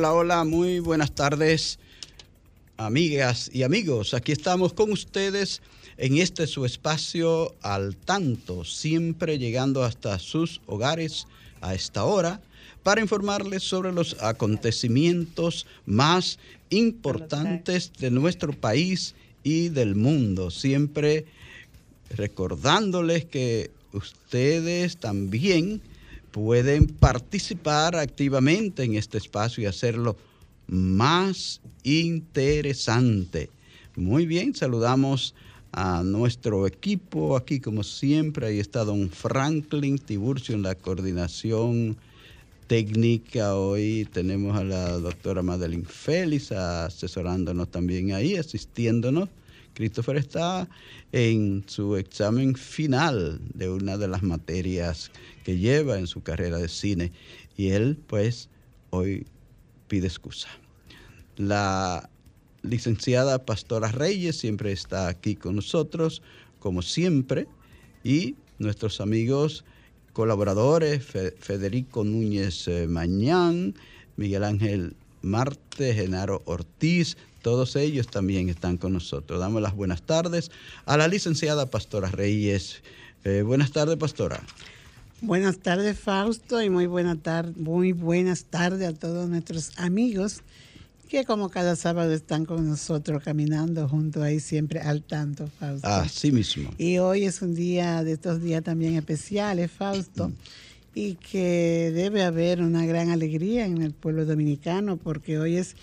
Hola, hola, muy buenas tardes, amigas y amigos. Aquí estamos con ustedes en este su espacio al tanto, siempre llegando hasta sus hogares a esta hora para informarles sobre los acontecimientos más importantes de nuestro país y del mundo. Siempre recordándoles que ustedes también pueden participar activamente en este espacio y hacerlo más interesante. Muy bien, saludamos a nuestro equipo aquí como siempre. Ahí está don Franklin Tiburcio en la coordinación técnica. Hoy tenemos a la doctora Madeline Félix asesorándonos también ahí, asistiéndonos. Christopher está en su examen final de una de las materias que lleva en su carrera de cine y él pues hoy pide excusa. La licenciada Pastora Reyes siempre está aquí con nosotros, como siempre, y nuestros amigos colaboradores, Federico Núñez eh, Mañán, Miguel Ángel Marte, Genaro Ortiz, todos ellos también están con nosotros. Damos las buenas tardes a la licenciada Pastora Reyes. Eh, buenas tardes, Pastora. Buenas tardes, Fausto, y muy, buena muy buenas tardes a todos nuestros amigos que como cada sábado están con nosotros caminando junto ahí siempre al tanto, Fausto. Así mismo. Y hoy es un día de estos días también especiales, Fausto, mm. Y que debe haber una gran alegría en el pueblo dominicano porque hoy es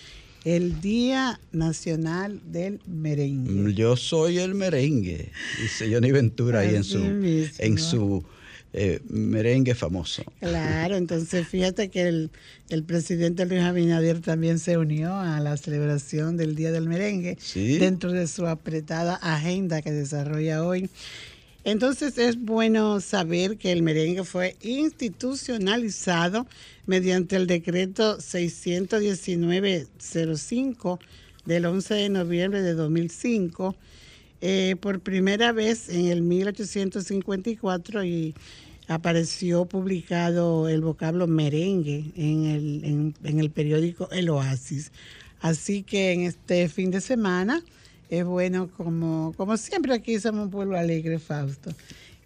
el Día Nacional del Merengue. Yo soy el merengue, dice Johnny Ventura ahí en su, en su eh, merengue famoso. Claro, entonces fíjate que el, el, presidente Luis Abinader también se unió a la celebración del Día del Merengue dentro de su apretada agenda que desarrolla hoy. Entonces es bueno saber que el merengue fue institucionalizado mediante el decreto 619-05 del 11 de noviembre de 2005, eh, por primera vez en el 1854 y apareció publicado el vocablo merengue en el, en el periódico El Oasis. Así que en este fin de semana es bueno como, como siempre aquí somos un pueblo alegre, Fausto.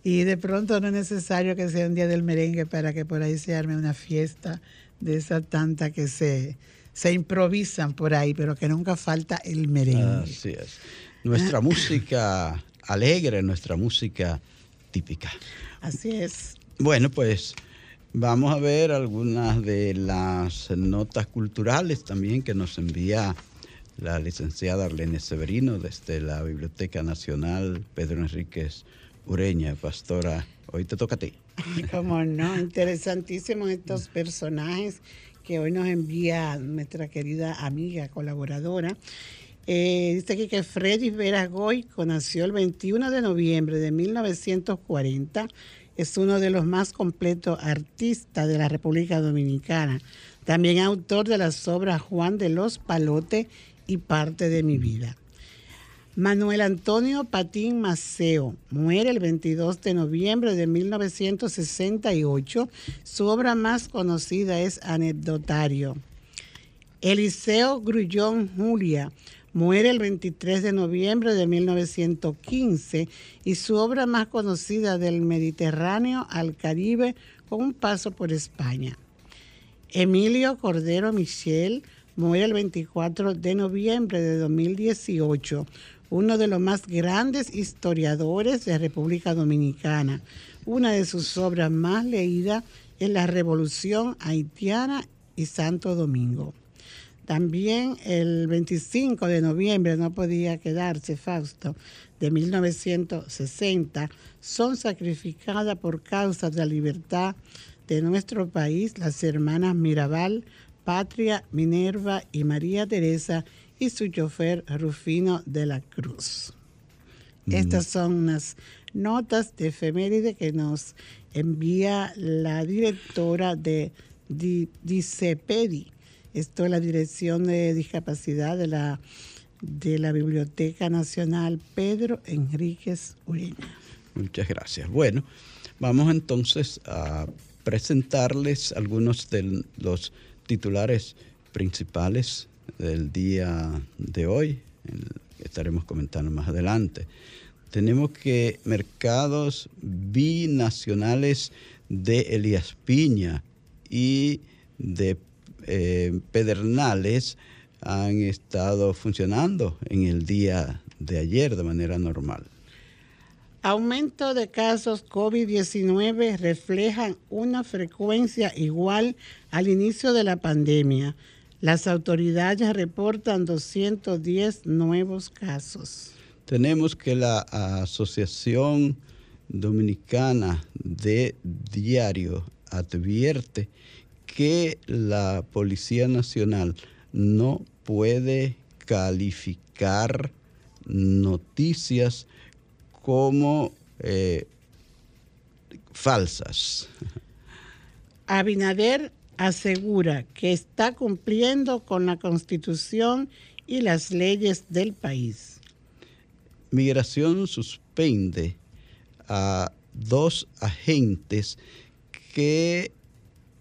Y de pronto no es necesario que sea un día del merengue para que por ahí se arme una fiesta de esa tanta que se, se improvisan por ahí, pero que nunca falta el merengue. Así es. Nuestra música alegre, nuestra música típica. Así es. Bueno, pues vamos a ver algunas de las notas culturales también que nos envía la licenciada Arlene Severino desde la Biblioteca Nacional Pedro Enríquez Ureña, pastora. Hoy te toca a ti. Cómo no, interesantísimos estos personajes que hoy nos envía nuestra querida amiga colaboradora. Eh, dice aquí que Freddy Veragoy nació el 21 de noviembre de 1940. Es uno de los más completos artistas de la República Dominicana. También autor de las obras Juan de los Palotes y parte de mi vida. Manuel Antonio Patín Maceo muere el 22 de noviembre de 1968. Su obra más conocida es Anecdotario. Eliseo Grullón Julia Muere el 23 de noviembre de 1915 y su obra más conocida del Mediterráneo al Caribe con un paso por España. Emilio Cordero Michel muere el 24 de noviembre de 2018, uno de los más grandes historiadores de República Dominicana. Una de sus obras más leídas es La Revolución Haitiana y Santo Domingo. También el 25 de noviembre, no podía quedarse Fausto, de 1960, son sacrificadas por causa de la libertad de nuestro país las hermanas Mirabal, Patria, Minerva y María Teresa y su chofer Rufino de la Cruz. Mm. Estas son unas notas de efeméride que nos envía la directora de DICEPEDI. Esto es la Dirección de Discapacidad de la, de la Biblioteca Nacional Pedro Enríquez Ureña. Muchas gracias. Bueno, vamos entonces a presentarles algunos de los titulares principales del día de hoy, estaremos comentando más adelante. Tenemos que mercados binacionales de Elías Piña y de eh, Pedernales han estado funcionando en el día de ayer de manera normal. Aumento de casos COVID-19 reflejan una frecuencia igual al inicio de la pandemia. Las autoridades reportan 210 nuevos casos. Tenemos que la Asociación Dominicana de Diario advierte que la Policía Nacional no puede calificar noticias como eh, falsas. Abinader asegura que está cumpliendo con la constitución y las leyes del país. Migración suspende a dos agentes que,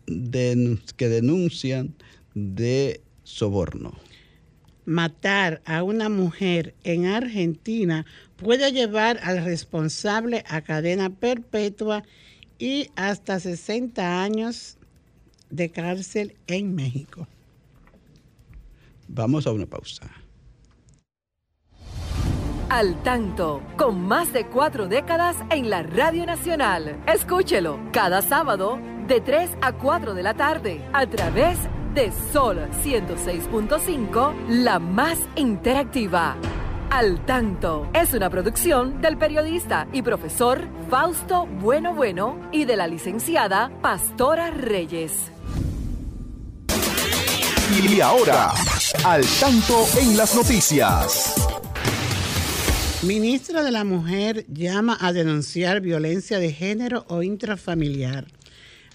que denuncian de soborno. Matar a una mujer en Argentina puede llevar al responsable a cadena perpetua y hasta 60 años de cárcel en México. Vamos a una pausa. Al tanto, con más de cuatro décadas en la Radio Nacional. Escúchelo cada sábado de 3 a 4 de la tarde a través de Sol 106.5, la más interactiva al Tanto es una producción del periodista y profesor Fausto Bueno Bueno y de la licenciada Pastora Reyes. Y ahora, Al Tanto en las noticias. Ministra de la Mujer llama a denunciar violencia de género o intrafamiliar.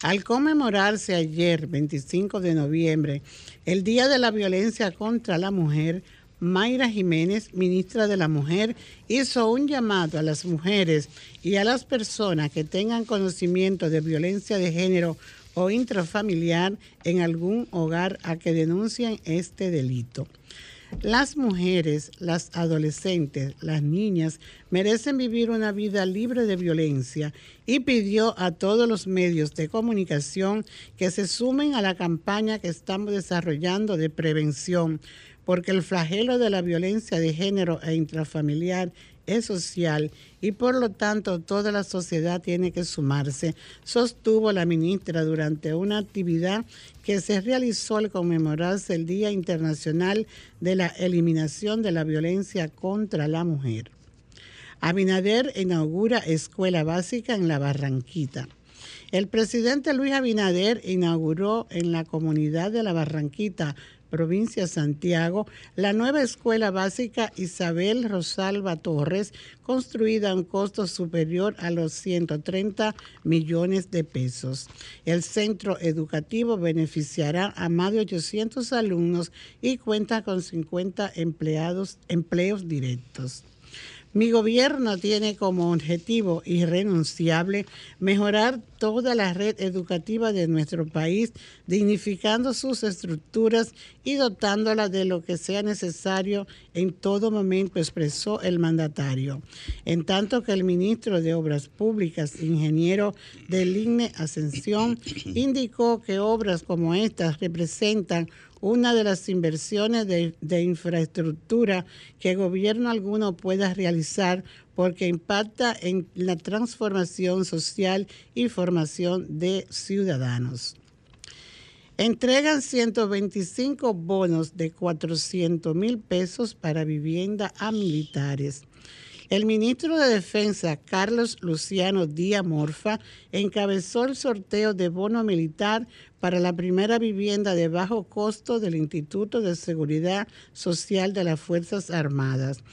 Al conmemorarse ayer, 25 de noviembre, el Día de la Violencia contra la Mujer, Mayra Jiménez, ministra de la Mujer, hizo un llamado a las mujeres y a las personas que tengan conocimiento de violencia de género o intrafamiliar en algún hogar a que denuncien este delito. Las mujeres, las adolescentes, las niñas merecen vivir una vida libre de violencia y pidió a todos los medios de comunicación que se sumen a la campaña que estamos desarrollando de prevención porque el flagelo de la violencia de género e intrafamiliar es social y por lo tanto toda la sociedad tiene que sumarse, sostuvo la ministra durante una actividad que se realizó al conmemorarse el Día Internacional de la Eliminación de la Violencia contra la Mujer. Abinader inaugura escuela básica en la Barranquita. El presidente Luis Abinader inauguró en la comunidad de la Barranquita provincia Santiago, la nueva escuela básica Isabel Rosalba Torres, construida a un costo superior a los 130 millones de pesos. El centro educativo beneficiará a más de 800 alumnos y cuenta con 50 empleados, empleos directos. Mi gobierno tiene como objetivo irrenunciable mejorar toda la red educativa de nuestro país, dignificando sus estructuras y dotándola de lo que sea necesario en todo momento, expresó el mandatario. En tanto que el ministro de Obras Públicas, ingeniero del INE Ascensión, indicó que obras como estas representan una de las inversiones de, infraestructura que gobierno alguno pueda realizar porque impacta en la transformación social y formación de ciudadanos. Entregan 125 bonos de 400 mil pesos para vivienda a militares. El ministro de Defensa, Carlos Luciano Díaz Morfa, encabezó el sorteo de bono militar para la primera vivienda de bajo costo del Instituto de Seguridad Social de las Fuerzas Armadas.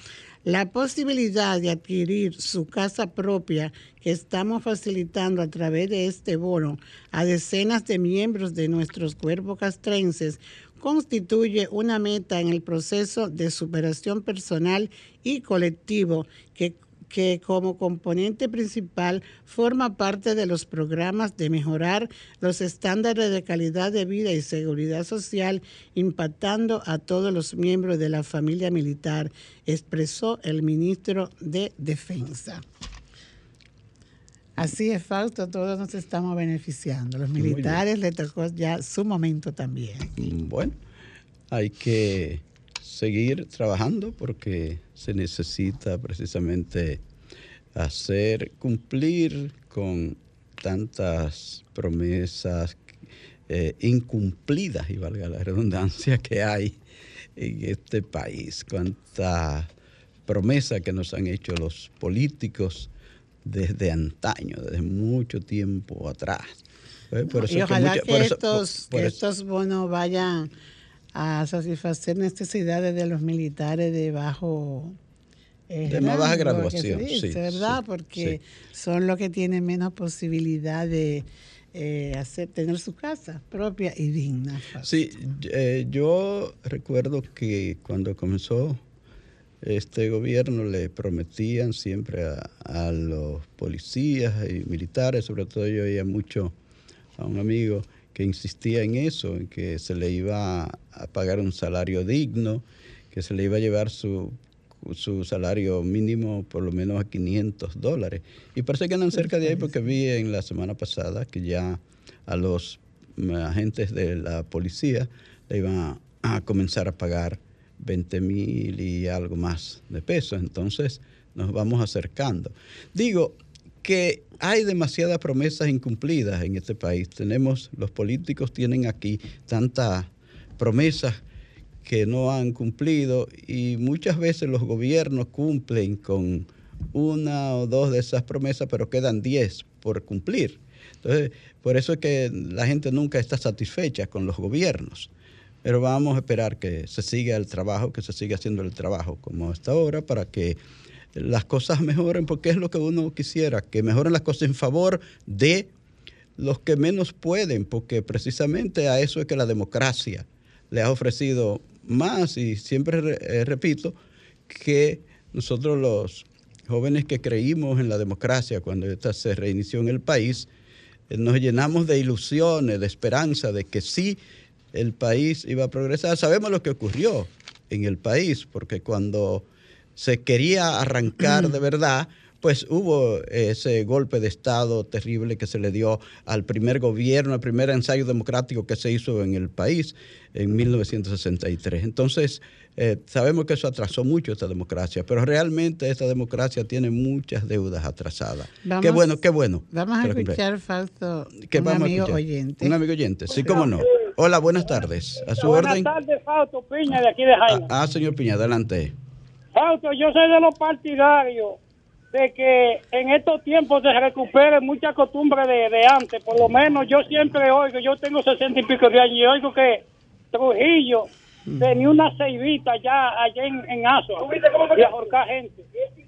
La posibilidad de adquirir su casa propia que estamos facilitando a través de este bono a decenas de miembros de nuestros cuerpos castrenses constituye una meta en el proceso de superación personal y colectivo que, que como componente principal forma parte de los programas de mejorar los estándares de calidad de vida y seguridad social, impactando a todos los miembros de la familia militar, expresó el ministro de Defensa. Así es, Fausto, todos nos estamos beneficiando. Los militares le tocó ya su momento también. Bueno, hay que seguir trabajando porque se necesita precisamente hacer cumplir con tantas promesas eh, incumplidas, y valga la redundancia, que hay en este país. Cuántas promesas que nos han hecho los políticos desde antaño, desde mucho tiempo atrás. Eh, y ojalá que, estos, estos bonos vayan a satisfacer necesidades de los militares de bajo eh, de más baja graduación, sí, ¿verdad? Porque son los que tienen menos posibilidad de eh, hacer, tener su casa propia y digna. Sí, yo recuerdo que cuando comenzó este gobierno le prometían siempre a, los policías y militares, sobre todo yo oía mucho a un amigo que insistía en eso, en que se le iba a pagar un salario digno, que se le iba a llevar su, su salario mínimo por lo menos a 500 dólares. Y parece que andan cerca de ahí porque vi en la semana pasada que ya a los agentes de la policía le iban a comenzar a pagar 20 mil y algo más de pesos. Entonces nos vamos acercando. Digo que hay demasiadas promesas incumplidas en este país. Tenemos, los políticos tienen aquí tantas promesas que no han cumplido y muchas veces los gobiernos cumplen con una o dos de esas promesas, pero quedan diez por cumplir. Entonces, por eso es que la gente nunca está satisfecha con los gobiernos. Pero vamos a esperar que se siga el trabajo, que se siga haciendo el trabajo como hasta ahora para que las cosas mejoren, porque es lo que uno quisiera, que mejoren las cosas en favor de los que menos pueden, porque precisamente a eso es que la democracia le ha ofrecido más y siempre eh, repito que nosotros los jóvenes que creímos en la democracia cuando esta se reinició en el país, eh, nos llenamos de ilusiones, de esperanza, de que sí el país iba a progresar. Sabemos lo que ocurrió en el país, porque cuando se quería arrancar de verdad, pues hubo ese golpe de Estado terrible que se le dio al primer gobierno, al primer ensayo democrático que se hizo en el país en 1963. Entonces, eh, sabemos que eso atrasó mucho esta democracia, pero realmente esta democracia tiene muchas deudas atrasadas. qué bueno, qué bueno. Vamos a escuchar, Fausto, un amigo oyente. Un amigo oyente, sí, cómo no. Hola, buenas tardes. A su buenas orden. Buenas tardes, Fausto Piña, de aquí de Jaime. Ah, ah, señor Piña, adelante. Fausto, yo soy de los partidarios de que en estos tiempos se recupere mucha costumbre de, de antes. Por lo menos yo siempre oigo, yo tengo sesenta y pico de años y oigo que Trujillo tenía una ceibita ya allá en, en Azo y ahorcar gente.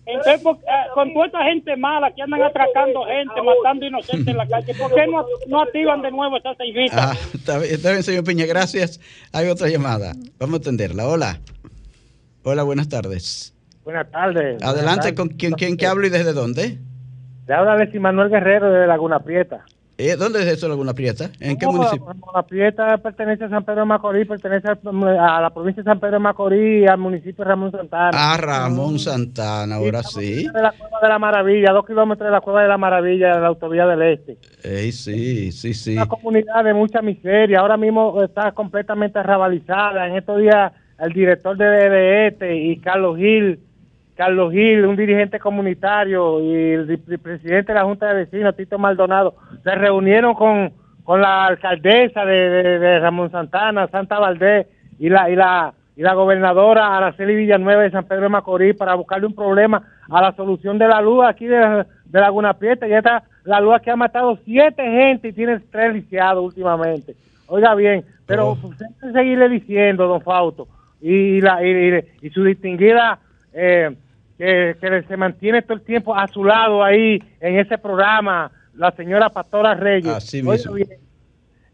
Entonces, eh, con toda esta gente mala que andan atracando gente, matando inocentes en la calle, ¿por qué no, no activan de nuevo esa ceibita? Ah, está bien, está bien, señor Piña, gracias. Hay otra llamada. Vamos a atenderla. Hola. Hola, buenas tardes. Buenas tardes. Adelante, ¿con quién, quién que hablo y desde dónde? Le habla Alexis Manuel Guerrero de Laguna Prieta. Eh, ¿Dónde es eso, Laguna Prieta? ¿En qué No, municipio? Laguna Prieta pertenece a San Pedro de Macorís, pertenece al- a la provincia de San Pedro de Macorís y al municipio de Ramón Santana. Ah, Ramón Santana, ahora sí. De la Cueva de la Maravilla, dos kilómetros de la Cueva de la Maravilla, de la autovía del Este. Ey, sí, sí, sí. Una comunidad de mucha miseria, ahora mismo está completamente arrabalizada. En estos días, el director de DDET y Carlos Gil, Carlos Gil, un dirigente comunitario, y el, presidente de la Junta de Vecinos, Tito Maldonado, se reunieron con, con la alcaldesa de, de- de Ramón Santana, Santa Valdés, y la, y la y la gobernadora Araceli Villanueva de San Pedro de Macorís para buscarle un problema a la solución de la luz aquí de, de Laguna Prieta. Ya está la luz que ha matado siete gente y tiene tres lisiados últimamente. Oiga bien, pero Oh. usted seguirle diciendo, don Fausto, y, la, y, y- y su distinguida eh, que, que se mantiene todo el tiempo a su lado ahí en ese programa, la señora Pastora Reyes. Así mismo. bien, eh,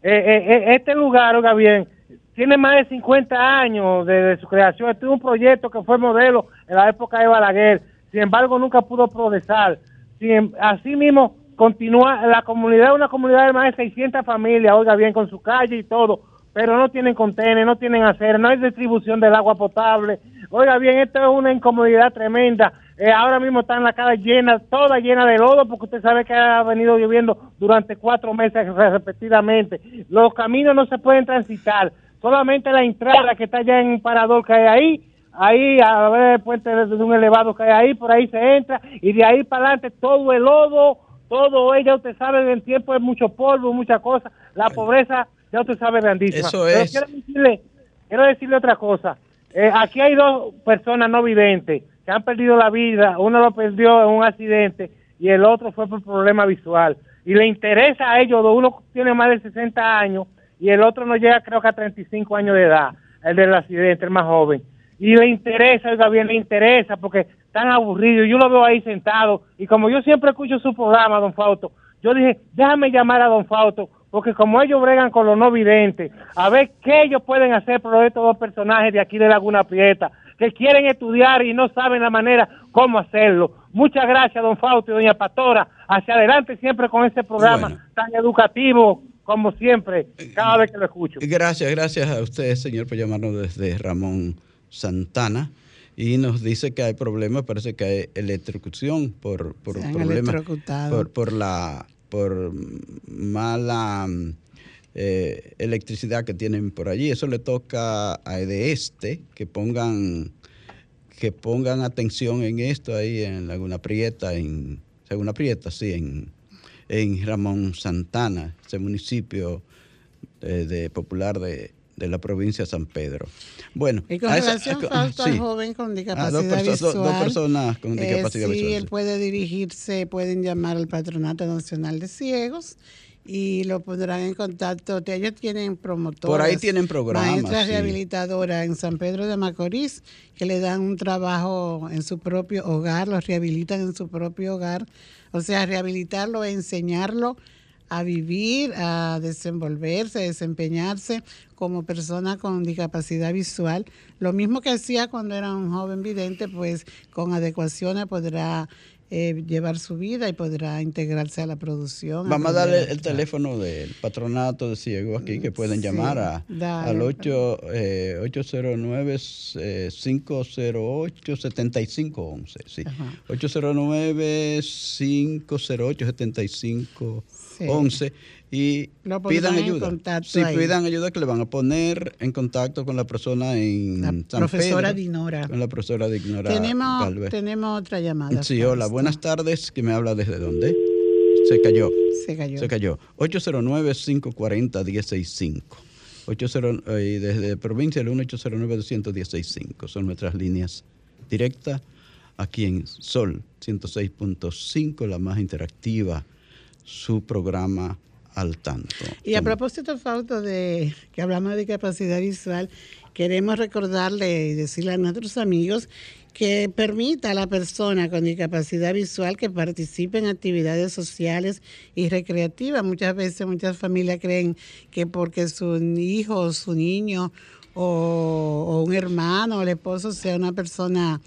eh, eh, este lugar, oiga bien, tiene más de 50 años de, de su creación. Este es un proyecto que fue modelo en la época de Balaguer. Sin embargo, nunca pudo progresar. Sin, em- así mismo, continúa la comunidad, una comunidad de más de 600 familias, oiga bien, con su calle y todo, pero no tienen contenes, no tienen acero, no hay distribución del agua potable. Oiga bien, esto es una incomodidad tremenda. Eh, ahora mismo están la calle llena, toda llena de lodo, porque usted sabe que ha venido lloviendo durante cuatro meses repetidamente. Los caminos no se pueden transitar, solamente la entrada que está allá en un parador que hay ahí, ahí a ver el puente de un elevado que hay ahí, por ahí se entra, y de ahí para adelante todo el lodo, todo ella, usted sabe, en el tiempo es mucho polvo, mucha cosa, la pobreza, ya usted sabe, grandísima. Eso Pero es. quiero decirle, quiero decirle otra cosa. Eh, aquí hay dos personas no videntes que han perdido la vida. Uno lo perdió en un accidente y el otro fue por problema visual. Y le interesa a ellos, uno tiene más de 60 años y el otro no llega creo que a 35 años de edad, el del accidente, el más joven. Y le interesa, oiga bien, le interesa porque están aburridos. Yo lo veo ahí sentado y como yo siempre escucho su programa, don Fausto, yo dije, déjame llamar a don Fausto porque como ellos bregan con los no videntes, a ver qué ellos pueden hacer por estos dos personajes de aquí de Laguna Prieta, que quieren estudiar y no saben la manera cómo hacerlo. Muchas gracias, don Fausto y doña Pastora. Hacia adelante siempre con este programa Bueno. tan educativo como siempre, cada vez que lo escucho. Gracias, gracias a usted, señor, por llamarnos desde Ramón Santana. Y nos dice que hay problemas, parece que hay electrocución por, por problemas, por, por la por mala mm, eh, electricidad que tienen por allí. Eso le toca a de este que pongan que pongan atención en esto ahí en Laguna Prieta, en Laguna Prieta, sí, en, en Ramón Santana, ese municipio eh, de popular de, de la provincia de San Pedro. Bueno, Y con a esa- relación, a- Fausto, al joven con Ah, discapacidad dos, perso- visual. dos- dos personas con eh, discapacidad sí, visual. él puede dirigirse, pueden llamar al Patronato Nacional de Ciegos y lo pondrán en contacto. Ellos tienen promotores. Por ahí tienen programas, Maestras sí. rehabilitadoras en San Pedro de Macorís que le dan un trabajo en su propio hogar, los rehabilitan en su propio hogar. O sea, rehabilitarlo, enseñarlo a vivir, a desenvolverse, a desempeñarse como persona con discapacidad visual. Lo mismo que hacía cuando era un joven vidente, pues con adecuaciones podrá eh, llevar su vida y podrá integrarse a la producción. Vamos a darle el teléfono del patronato de ciegos aquí que pueden Sí, llamar a, dale. al 8, eh, 809 eh, 508 7511. Sí. Ajá. 809 508 7511 y Lo pidan ayuda. Sí, ahí. pidan ayuda que le van a poner en contacto con la persona en La San profesora Pedro, Dinora. Con la profesora Dinora Tenemos, tenemos otra llamada. Sí, hola, buenas tardes. ¿Que me habla desde dónde? Se cayó. Se cayó. Se cayó. 809-540-165. 80, eh, y desde provincia el 1-809-210-65. Son nuestras líneas directas aquí en Sol 106.5, la más interactiva, su programa al tanto. Y a propósito, Fausto, de que hablamos de discapacidad visual, queremos recordarle y decirle a nuestros amigos que permita a la persona con discapacidad visual que participe en actividades sociales y recreativas. Muchas veces muchas familias creen que porque su hijo o su niño o, o un hermano o el esposo sea una persona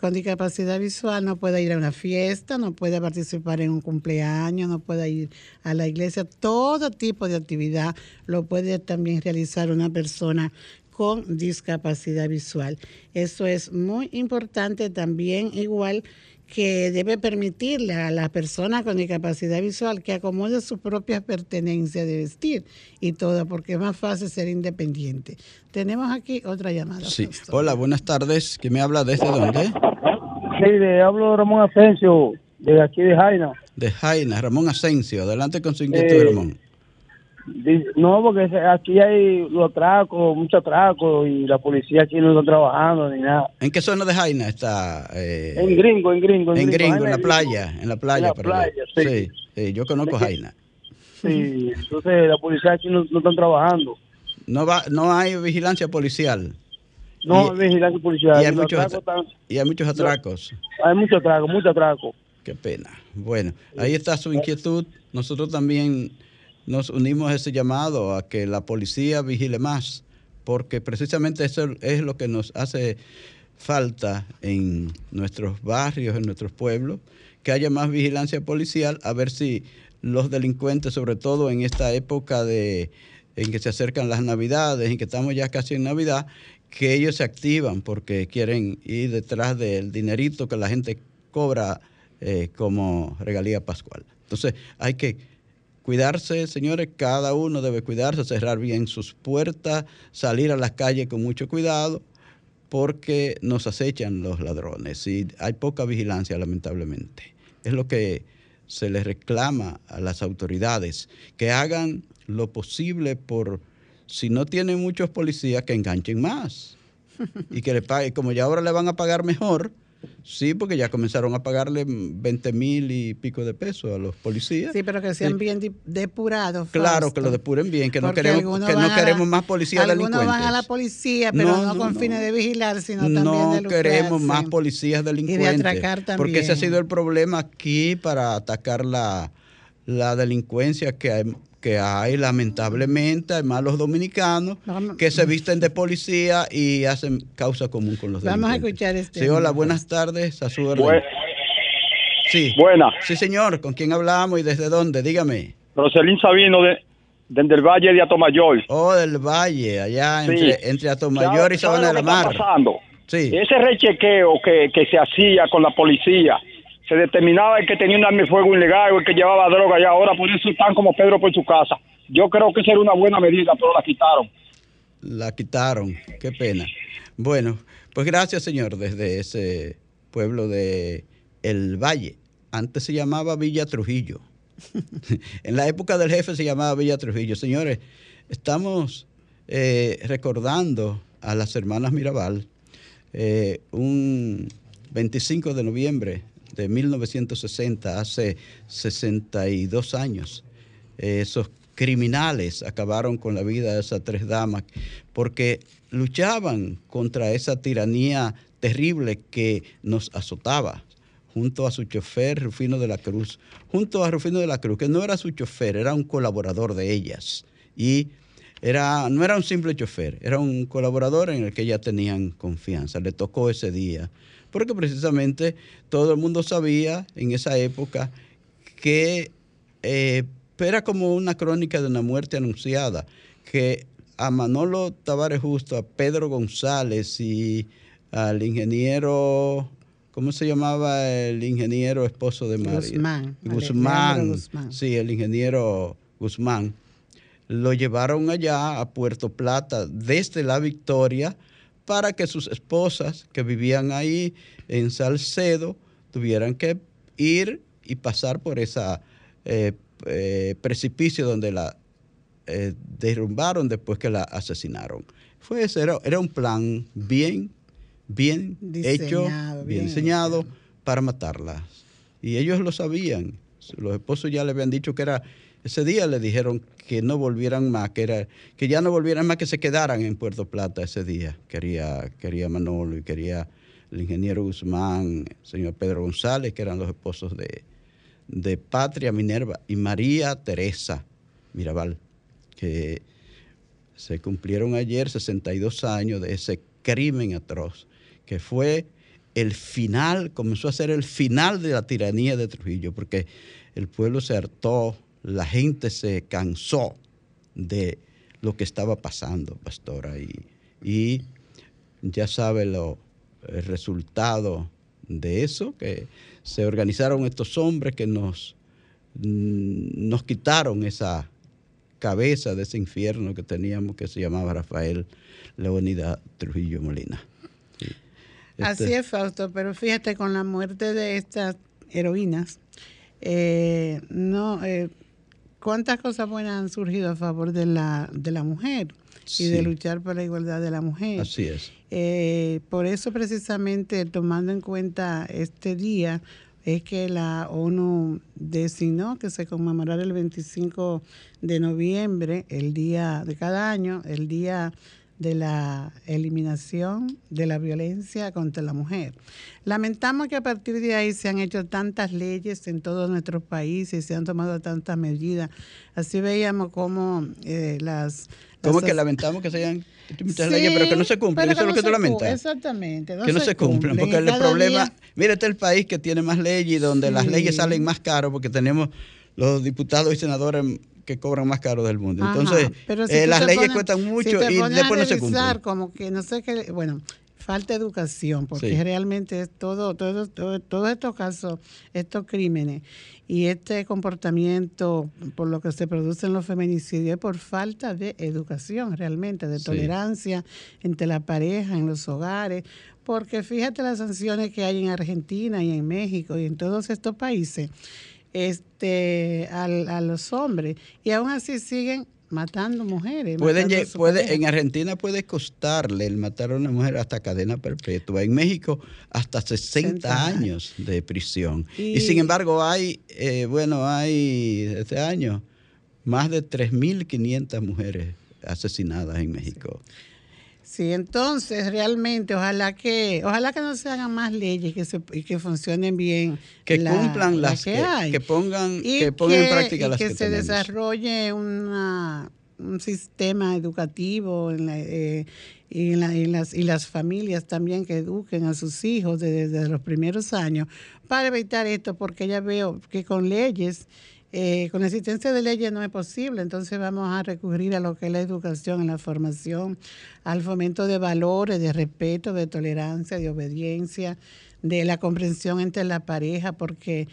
con discapacidad visual no puede ir a una fiesta, no puede participar en un cumpleaños, no puede ir a la iglesia. Todo tipo de actividad lo puede también realizar una persona con discapacidad visual. Eso es muy importante también, igual que debe permitirle a la persona con discapacidad visual que acomode sus propias pertenencias de vestir y todo, porque es más fácil ser independiente. Tenemos aquí otra llamada. Sí. Hola, buenas tardes. ¿Quién me habla desde dónde? Sí, le hablo de Ramón Asensio, de aquí de Jaina. De Jaina, Ramón Asensio. Adelante con su inquietud, Ramón. No, porque aquí hay los atracos, muchos atracos y la policía aquí no está trabajando ni nada. ¿En qué zona de Jaina está? Eh, en Gringo, en Gringo. En, Gringo, en la playa, en la playa. En la playa, sí. sí. yo conozco Jaina. Sí, entonces la policía aquí no, no están trabajando. No va, no hay vigilancia policial. No hay vigilancia policial. Y hay, muchos, y hay muchos atracos. Hay muchos atracos, muchos atracos. Qué pena. Bueno, ahí está su inquietud. Nosotros también nos unimos a ese llamado a que la policía vigile más, porque precisamente eso es lo que nos hace falta en nuestros barrios, en nuestros pueblos, que haya más vigilancia policial, a ver si los delincuentes, sobre todo en esta época de en que se acercan las navidades, en que estamos ya casi en Navidad, que ellos se activan porque quieren ir detrás del dinerito que la gente cobra eh, como regalía pascual. Entonces hay que Cuidarse, señores, cada uno debe cuidarse, cerrar bien sus puertas, salir a las calles con mucho cuidado, porque nos acechan los ladrones y hay poca vigilancia, lamentablemente. Es lo que se les reclama a las autoridades, que hagan lo posible por, si no tienen muchos policías, que enganchen más y que le paguen, como ya ahora le van a pagar mejor, Sí, porque ya comenzaron a pagarle 20 mil y pico de pesos a los policías. Sí, pero que sean bien depurados. Claro, que lo depuren bien, que no queremos, que no queremos más policías delincuentes. Algunos van a la policía, pero no, con fines de vigilar, sino también de No queremos más policías delincuentes. Y de atracar también. Porque ese ha sido el problema aquí para atacar la, la delincuencia que hay, que hay lamentablemente, hay malos dominicanos que se visten de policía y hacen causa común con los Vamos a escuchar este. Sí, hola, buenas tardes, a su Sí. Buena. Sí, señor, ¿con quién hablamos y desde dónde? Dígame. Roselín Sabino de, desde el Valle de Atomayor. Oh, del Valle, allá entre, entre Atomayor y Sabana de la Mar. pasando? Sí. Ese rechequeo que, que se hacía con la policía se determinaba el que tenía un arma de fuego ilegal o el que llevaba droga y ahora por eso están como Pedro por su casa. Yo creo que esa era una buena medida, pero la quitaron. La quitaron, qué pena. Bueno, pues gracias señor desde ese pueblo de El Valle. Antes se llamaba Villa Trujillo. en la época del jefe se llamaba Villa Trujillo. Señores, estamos eh, recordando a las hermanas Mirabal eh, un 25 de noviembre de 1960, hace 62 años. esos criminales acabaron con la vida de esas tres damas porque luchaban contra esa tiranía terrible que nos azotaba junto a su chofer Rufino de la Cruz, junto a Rufino de la Cruz, que no era su chofer, era un colaborador de ellas. Y era, no era un simple chofer, era un colaborador en el que ellas tenían confianza. Le tocó ese día porque precisamente todo el mundo sabía en esa época que eh, era como una crónica de una muerte anunciada, que a Manolo Tavares Justo, a Pedro González y al ingeniero, ¿cómo se llamaba el ingeniero esposo de María? Guzmán. Guzmán, Guzmán. Sí, el ingeniero Guzmán. Lo llevaron allá a Puerto Plata desde la Victoria para que sus esposas que vivían ahí en Salcedo tuvieran que ir y pasar por esa eh, eh, precipicio donde la eh, derrumbaron después que la asesinaron. Fue ese, era, un plan bien, bien hecho, bien, diseñado para matarlas. Y ellos lo sabían. Los esposos ya le habían dicho que era ese día le dijeron que no volvieran más, que, era, que ya no volvieran más, que se quedaran en Puerto Plata ese día. Quería, quería Manolo y quería el ingeniero Guzmán, el señor Pedro González, que eran los esposos de, de Patria Minerva y María Teresa Mirabal, que se cumplieron ayer 62 años de ese crimen atroz, que fue el final, comenzó a ser el final de la tiranía de Trujillo, porque el pueblo se hartó, la gente se cansó de lo que estaba pasando, pastora, y, y ya sabe lo, el resultado de eso, que se organizaron estos hombres que nos, mm, nos quitaron esa cabeza de ese infierno que teníamos que se llamaba Rafael Leonidas Trujillo Molina. Sí. Así Este- es, Fausto, pero fíjate, con la muerte de estas heroínas, eh, no, eh, cuántas cosas buenas han surgido a favor de la, de la mujer y de luchar por la igualdad de la mujer. Así es. Eh, por eso precisamente tomando en cuenta este día es que la ONU designó que se conmemorara el 25 de noviembre, el día de cada año, el día de la eliminación de la violencia contra la mujer. Lamentamos que a partir de ahí se han hecho tantas leyes en todos nuestros países, se han tomado tantas medidas. Así veíamos cómo eh, las... ¿Cómo las que lamentamos que se hayan muchas Sí, leyes, pero que no se cumplen? Eso es lo que no tú lamentas. Exactamente. que no se, cumplen, porque el problema, día- mira, este es el país que tiene más leyes y donde las leyes salen más caros porque tenemos los diputados y senadores que cobran más caro del mundo. Ajá, Entonces, pero si eh, las leyes cuestan mucho y después no se cumplen. como que no sé qué, bueno, falta educación, porque Sí. realmente es todo, todo, todo, todos estos casos, estos crímenes y este comportamiento por lo que se producen los feminicidios es por falta de educación realmente, de Sí. tolerancia entre la pareja, en los hogares, porque fíjate las sanciones que hay en Argentina y en México y en todos estos países este al- a los hombres y aún así siguen matando mujeres. Pueden, matando a puede, en Argentina puede costarle el matar a una mujer hasta cadena perpetua. En México hasta 60 60 años de prisión. Y, Y- sin embargo hay, eh, bueno, hay este año más de 3.500 mujeres asesinadas en México. Sí, entonces realmente ojalá que ojalá que no se hagan más leyes que se, y que funcionen bien. Que la- cumplan la las que, hay. que pongan, y que pongan en práctica y las que, que, se tenemos. desarrolle una, un sistema educativo en la, eh, y, en la- y las, y las familias también que eduquen a sus hijos desde, desde los primeros años para evitar esto, porque ya veo que con leyes, eh, con la existencia de leyes no es posible, entonces vamos a recurrir a lo que es la educación, en la formación, al fomento de valores, de respeto, de tolerancia, de obediencia, de la comprensión entre la pareja, porque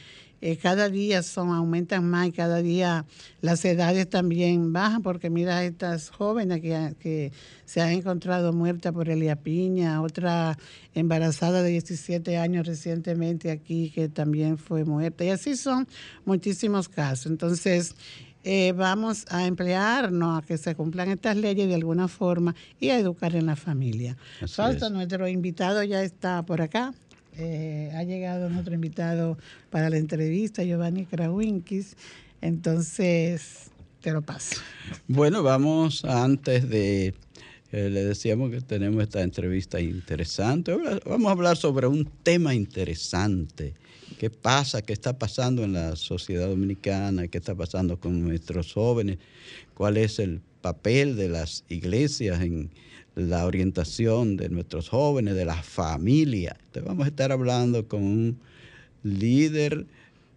eh, cada día son aumentan más y cada día las edades también bajan, porque mira estas jóvenes que, que se han encontrado muertas por Elia Piña, otra embarazada de 17 años recientemente aquí que también fue muerta, y así son muchísimos casos. Entonces, eh, vamos a emplearnos a que se cumplan estas leyes de alguna forma y a educar en la familia. Fausto, es. nuestro invitado ya está por acá. Eh, ha llegado nuestro invitado para la entrevista, Giovanni Krawinkis. Entonces, te lo paso. Bueno, vamos antes de, eh, le decíamos que tenemos esta entrevista interesante. Vamos a hablar sobre un tema interesante. ¿Qué pasa? ¿Qué está pasando en la sociedad dominicana? ¿Qué está pasando con nuestros jóvenes? ¿Cuál es el papel de las iglesias en la orientación de nuestros jóvenes, de la familia? Entonces vamos a estar hablando con un líder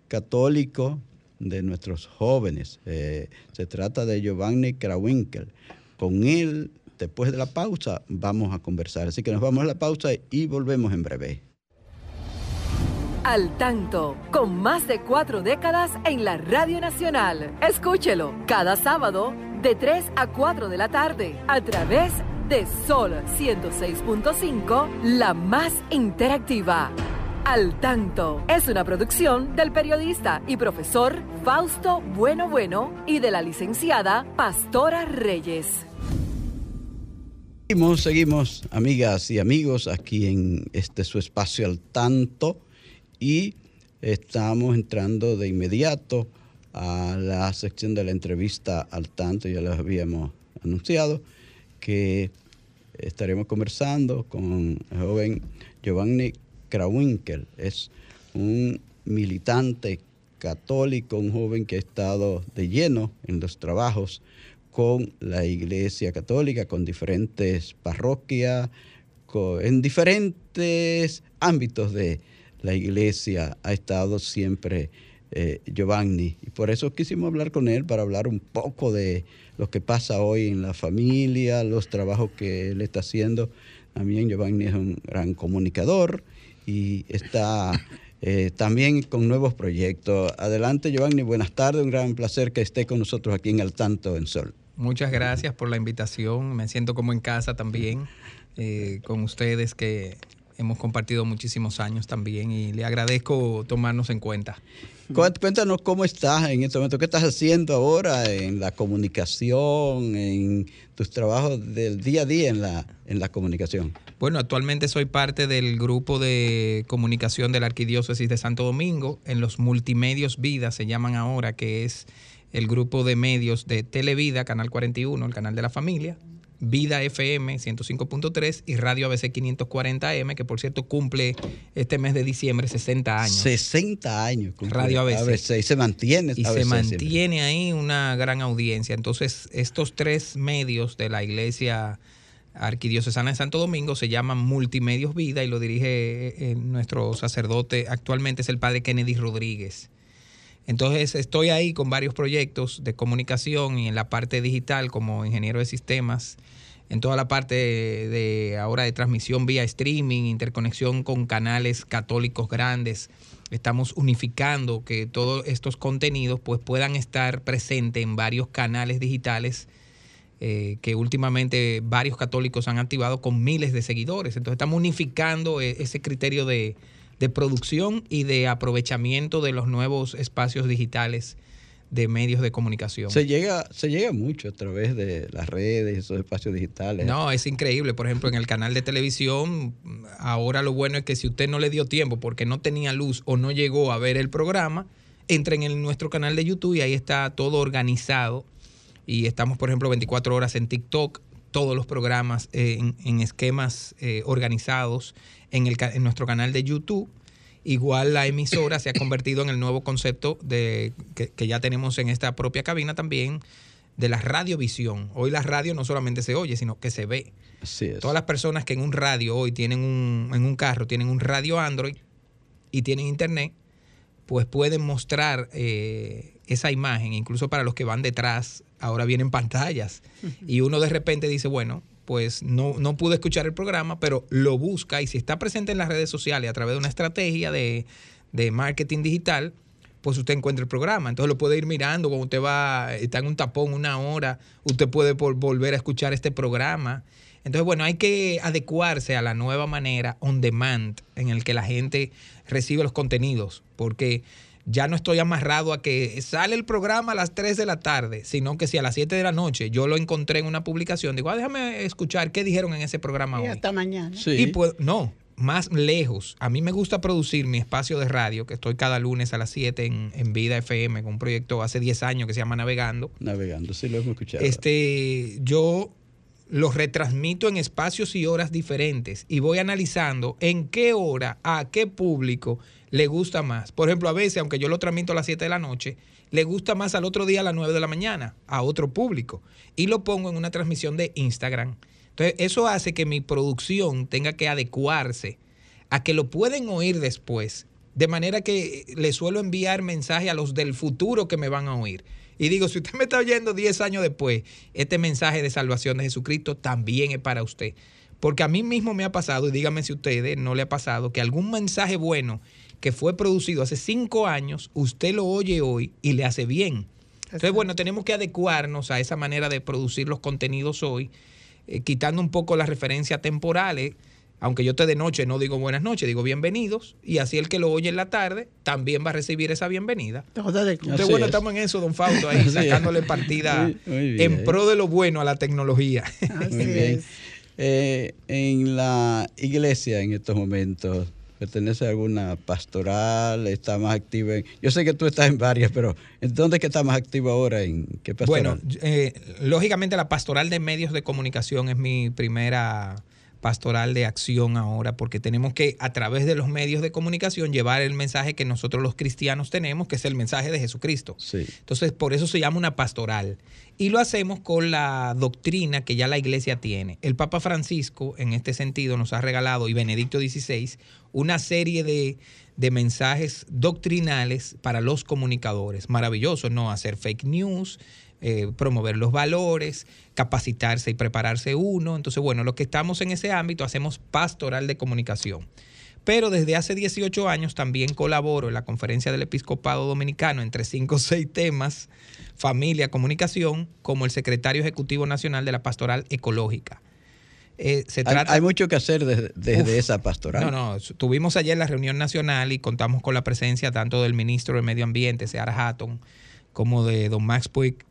católico de nuestros jóvenes. Eh, se trata de Giovanni Krawinkel. Con él, después de la pausa, vamos a conversar. Así que nos vamos a la pausa y volvemos en breve. Al tanto, con más de cuatro décadas en la Radio Nacional. Escúchelo cada sábado de 3 a 4 de la tarde a través de Sol 106.5, la más interactiva. Al tanto es una producción del periodista y profesor Fausto Bueno Bueno y de la licenciada Pastora Reyes. Seguimos, seguimos, amigas y amigos, aquí en este su espacio al tanto y estamos entrando de inmediato a la sección de la entrevista al tanto, ya les habíamos anunciado que estaremos conversando con el joven Giovanni Krawinkel, es un militante católico, un joven que ha estado de lleno en los trabajos con la Iglesia Católica, con diferentes parroquias, en diferentes ámbitos de la iglesia. Ha estado siempre eh, Giovanni. Y por eso quisimos hablar con él para hablar un poco de lo que pasa hoy en la familia, los trabajos que él está haciendo. También Giovanni es un gran comunicador y está eh, también con nuevos proyectos. Adelante Giovanni, buenas tardes, un gran placer que esté con nosotros aquí en Al Tanto en Sol. Muchas gracias por la invitación. Me siento como en casa también eh, con ustedes que hemos compartido muchísimos años también y le agradezco tomarnos en cuenta. Cuént- Cuéntanos cómo estás en este momento, qué estás haciendo ahora en la comunicación, en tus trabajos del día a día en la, en la comunicación. Bueno, actualmente soy parte del grupo de comunicación de la Arquidiócesis de Santo Domingo, en los multimedios Vida se llaman ahora, que es el grupo de medios de Televida, Canal 41, el canal de la familia, Vida FM 105.3 y Radio ABC 540M, que por cierto cumple este mes de diciembre 60 años. 60 años. cumple Radio ABC. y se mantiene. y ABC se siempre. mantiene ahí una gran audiencia. Entonces, estos tres medios de la iglesia arquidiocesana de Santo Domingo se llaman Multimedios Vida y lo dirige eh, nuestro sacerdote actualmente es el padre Kennedy Rodríguez. Entonces estoy ahí con varios proyectos de comunicación y en la parte digital como ingeniero de sistemas, en toda la parte de, ahora de transmisión vía streaming, interconexión con canales católicos grandes. Estamos unificando que todos estos contenidos pues puedan estar presentes en varios canales digitales eh, que últimamente varios católicos han activado con miles de seguidores. Entonces estamos unificando eh, ese criterio de, de producción y de aprovechamiento de los nuevos espacios digitales de medios de comunicación. Se llega, se llega mucho a través de las redes, esos espacios digitales. No, es increíble. Por ejemplo, en el canal de televisión, ahora lo bueno es que si usted no le dio tiempo porque no tenía luz o no llegó a ver el programa, entren en nuestro canal de YouTube y ahí está todo organizado. Y estamos, por ejemplo, 24 horas en TikTok, todos los programas eh, en, en esquemas eh, organizados en, el, en nuestro canal de YouTube. Igual la emisora se ha convertido en el nuevo concepto de, que, que ya tenemos en esta propia cabina también de la radiovisión. Hoy la radio no solamente se oye, sino que se ve. Así es. Todas las personas que en un radio hoy tienen un, en un carro, tienen un radio Android y tienen internet, pues pueden mostrar eh, esa imagen, incluso para los que van detrás, ahora vienen pantallas. Y uno de repente dice, bueno, pues no, no pude escuchar el programa, pero lo busca y si está presente en las redes sociales a través de una estrategia de, de marketing digital, pues usted encuentra el programa. Entonces lo puede ir mirando cuando usted va, está en un tapón una hora, usted puede volver a escuchar este programa. Entonces, bueno, hay que adecuarse a la nueva manera on demand en el que la gente recibe los contenidos, porque ya no estoy amarrado a que sale el programa a las 3 de la tarde, sino que si a las 7 de la noche yo lo encontré en una publicación, digo, ah, déjame escuchar qué dijeron en ese programa Y hoy. hasta mañana. Sí. Y puedo- no, más lejos. A mí me gusta producir mi espacio de radio, que estoy cada lunes a las 7 en, en Vida FM, con un proyecto hace 10 años que se llama Navegando. Navegando, sí lo hemos escuchado. Este, yo los retransmito en espacios y horas diferentes y voy analizando en qué hora, a qué público le gusta más. Por ejemplo, a veces, aunque yo lo transmito a las 7 de la noche, le gusta más al otro día a las 9 de la mañana, a otro público. Y lo pongo en una transmisión de Instagram. Entonces, eso hace que mi producción tenga que adecuarse a que lo pueden oír después. De manera que le suelo enviar mensaje a los del futuro que me van a oír. Y digo, si usted me está oyendo 10 años después, este mensaje de salvación de Jesucristo también es para usted. Porque a mí mismo me ha pasado, y díganme si a ustedes no le ha pasado, que algún mensaje bueno que fue producido hace 5 años, usted lo oye hoy y le hace bien. Entonces, bueno, tenemos que adecuarnos a esa manera de producir los contenidos hoy, eh, quitando un poco las referencias temporales. Aunque yo te de noche no digo buenas noches, digo bienvenidos. Y así el que lo oye en la tarde también va a recibir esa bienvenida. Entonces, bueno, es. estamos en eso, don Fausto, ahí Así es. sacándole partida Muy- muy bien. en pro de lo bueno a la tecnología. Así Muy bien. es. Eh, en la iglesia en estos momentos, ¿pertenece a alguna pastoral? ¿Está más activa? En, yo sé que tú estás en varias, pero ¿en dónde es que está más activo ahora? ¿En qué pastoral? Bueno, eh, lógicamente la pastoral de medios de comunicación es mi primera pastoral de acción ahora, porque tenemos que a través de los medios de comunicación llevar el mensaje que nosotros los cristianos tenemos, que es el mensaje de Jesucristo. Sí. Entonces, por eso se llama una pastoral. Y lo hacemos con la doctrina que ya la iglesia tiene. El Papa Francisco, en este sentido, nos ha regalado, y Benedicto XVI, una serie de, de mensajes doctrinales para los comunicadores. Maravilloso, ¿no? Hacer fake news, eh, promover los valores, capacitarse y prepararse uno. Entonces, bueno, los que estamos en ese ámbito hacemos pastoral de comunicación. Pero desde hace 18 años también colaboro en la Conferencia del Episcopado Dominicano entre 5 o 6 temas, familia, comunicación, como el secretario ejecutivo nacional de la Pastoral Ecológica. Eh, se Hay, mucho que hacer desde, desde Uf. esa pastoral. no, no, tuvimos ayer la reunión nacional y contamos con la presencia tanto del ministro de Medio Ambiente, Seara Hatton, como de don Max Puig,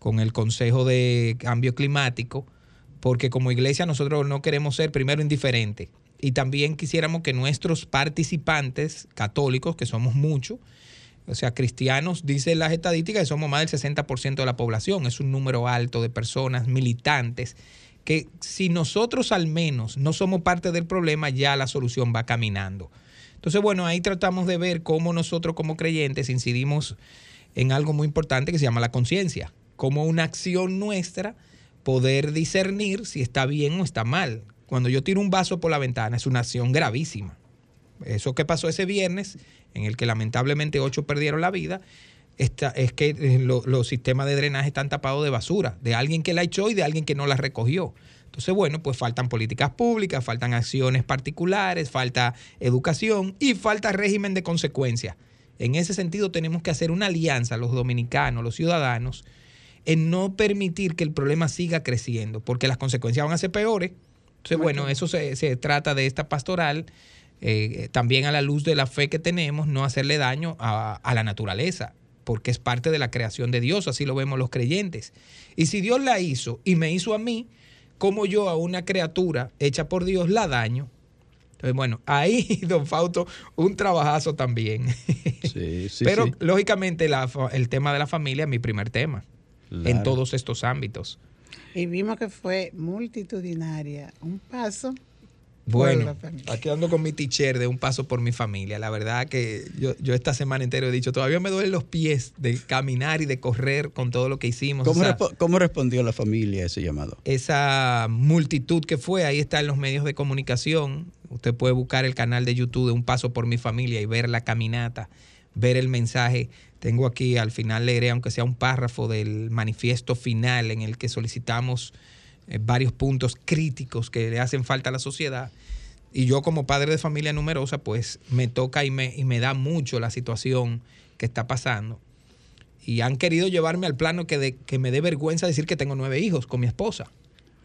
con el Consejo de Cambio Climático, porque como iglesia nosotros no queremos ser primero indiferentes y también quisiéramos que nuestros participantes católicos, que somos muchos, o sea, cristianos, dicen las estadísticas que somos más del 60% de la población, es un número alto de personas militantes que si nosotros al menos no somos parte del problema, ya la solución va caminando. Entonces, bueno, ahí tratamos de ver cómo nosotros como creyentes incidimos en algo muy importante que se llama la conciencia, como una acción nuestra poder discernir si está bien o está mal. Cuando yo tiro un vaso por la ventana es una acción gravísima. Eso que pasó ese viernes, en el que lamentablemente ocho perdieron la vida, es que eh, lo- los sistemas de drenaje están tapados de basura, de alguien que la echó y de alguien que no la recogió. Entonces, bueno, pues faltan políticas públicas, faltan acciones particulares, falta educación y falta régimen de consecuencias. En ese sentido, tenemos que hacer una alianza, los dominicanos, los ciudadanos, en no permitir que el problema siga creciendo, porque las consecuencias van a ser peores. Entonces, bueno, eso se, se trata de esta pastoral, eh, también a la luz de la fe que tenemos, no hacerle daño a, a la naturaleza, porque es parte de la creación de Dios, así lo vemos los creyentes. Y si Dios la hizo y me hizo a mí, como yo a una criatura hecha por Dios la daño? Entonces, bueno, ahí, don Fausto, un trabajazo también. Sí, sí, Pero, sí. lógicamente, la el tema de la familia es mi primer tema en Claro. todos estos ámbitos. Y vimos que fue multitudinaria. Un paso. Bueno, la familia. aquí ando con mi teacher de un paso por mi familia. La verdad que yo, yo esta semana entera he dicho, todavía me duelen los pies de caminar y de correr con todo lo que hicimos. ¿Cómo, O sea, respo- cómo respondió la familia a ese llamado? esa multitud que fue, ahí está en los medios de comunicación. Usted puede buscar el canal de YouTube de Un Paso por mi familia y ver la caminata, ver el mensaje. Tengo aquí, al final leeré, aunque sea un párrafo del manifiesto final en el que solicitamos eh, varios puntos críticos que le hacen falta a la sociedad. Y yo como padre de familia numerosa, pues me toca y me, y me da mucho la situación que está pasando. Y han querido llevarme al plano que, de- que me dé vergüenza decir que tengo nueve hijos con mi esposa.